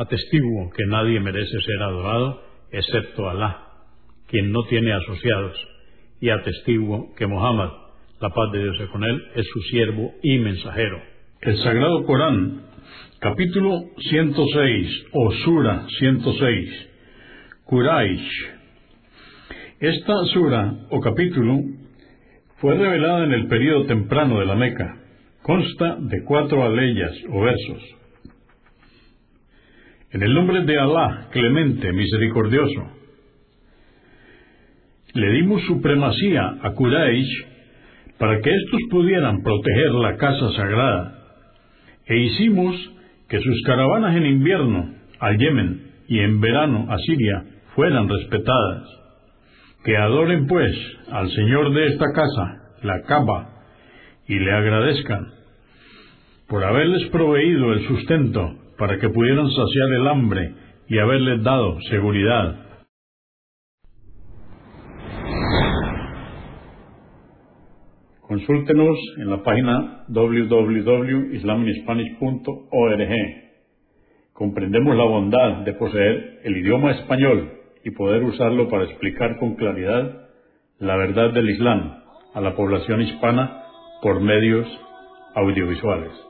Atestiguo que nadie merece ser adorado excepto Alá, quien no tiene asociados, y atestiguo que Muhammad, la paz de Dios es con él, es su siervo y mensajero. El Sagrado Corán, capítulo 106 o Sura 106, Quraysh. Esta sura o capítulo fue revelada en el período temprano de la Meca. Consta de cuatro aleyas o versos en el nombre de Alá, clemente, misericordioso. Le dimos supremacía a Quraysh para que éstos pudieran proteger la casa sagrada, e hicimos que sus caravanas en invierno al Yemen y en verano a Siria fueran respetadas. Que adoren pues al Señor de esta casa, la Kaaba, y le agradezcan por haberles proveído el sustento para que pudieran saciar el hambre y haberles dado seguridad. Consúltenos en la página www.islaminspanish.org. Comprendemos la bondad de poseer el idioma español y poder usarlo para explicar con claridad la verdad del Islam a la población hispana por medios audiovisuales.